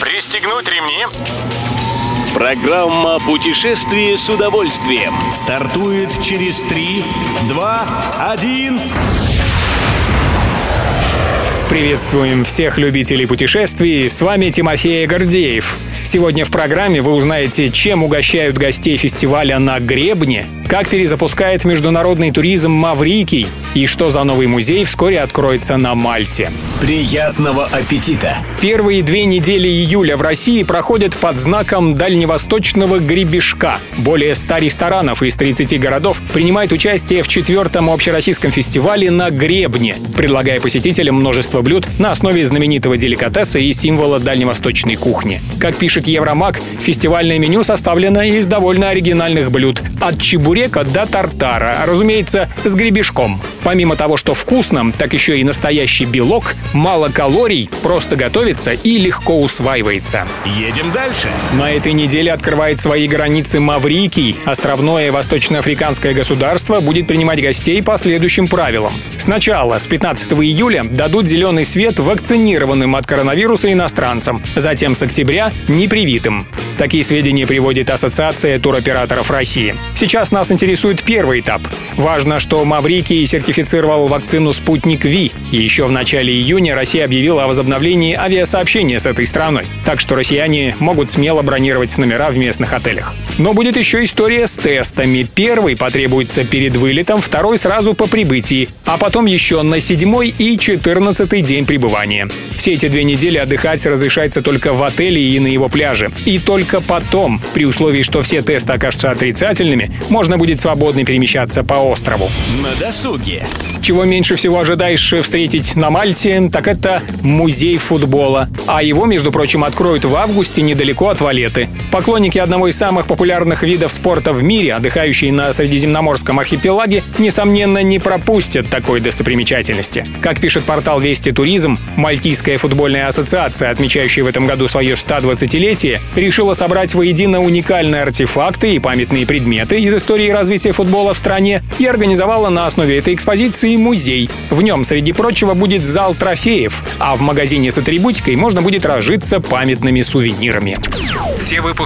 Пристегнуть ремни. Программа «Путешествие с удовольствием». Стартует через 3, 2, 1. Приветствуем всех любителей путешествий. С вами Тимофей Гордеев. Сегодня в программе вы узнаете, чем угощают гостей фестиваля на Гребне, как перезапускает международный туризм Маврикий и что за новый музей вскоре откроется на Мальте. Приятного аппетита! Первые две недели июля в России проходят под знаком дальневосточного гребешка. Более 100 ресторанов из 30 городов принимают участие в четвертом общероссийском фестивале на Гребне, предлагая посетителям множество блюд на основе знаменитого деликатеса и символа дальневосточной кухни. Как пишет Евромаг, фестивальное меню составлено из довольно оригинальных блюд. От чебурека до тартара, разумеется, с гребешком. Помимо того, что вкусно, так еще и настоящий белок, мало калорий, просто готовится и легко усваивается. Едем дальше. На этой неделе открывает свои границы Маврикий. Островное восточноафриканское государство будет принимать гостей по следующим правилам. Сначала, с 15 июля, дадут зеленый свет вакцинированным от коронавируса иностранцам. Затем с октября – непривитым. Такие сведения приводит Ассоциация туроператоров России. Сейчас нас интересует первый этап. Важно, что Маврикий сертифицировал вакцину «Спутник Ви», и еще в начале июня Россия объявила о возобновлении авиасообщения с этой страной. Так что россияне могут смело бронировать номера в местных отелях. Но будет еще история с тестами. Первый потребуется перед вылетом, второй сразу по прибытии, а потом еще на седьмой и четырнадцатый день пребывания. Все эти две недели отдыхать разрешается только в отеле и на его пляже. И только потом, при условии, что все тесты окажутся отрицательными, можно будет свободно перемещаться по острову. На досуге. Чего меньше всего ожидаешь встретить на Мальте, так это музей футбола. А его, между прочим, откроют в августе недалеко от Валеты. Поклонники одного из самых популярных видов спорта в мире, отдыхающие на Средиземноморском архипелаге, несомненно, не пропустят такой достопримечательности. Как пишет портал Вести Туризм, Мальтийская футбольная ассоциация, отмечающая в этом году свое 120-летие, решила собрать воедино уникальные артефакты и памятные предметы из истории развития футбола в стране и организовала на основе этой экспозиции музей. В нем, среди прочего, будет зал трофеев, а в магазине с атрибутикой можно будет разжиться памятными сувенирами. Все выпуски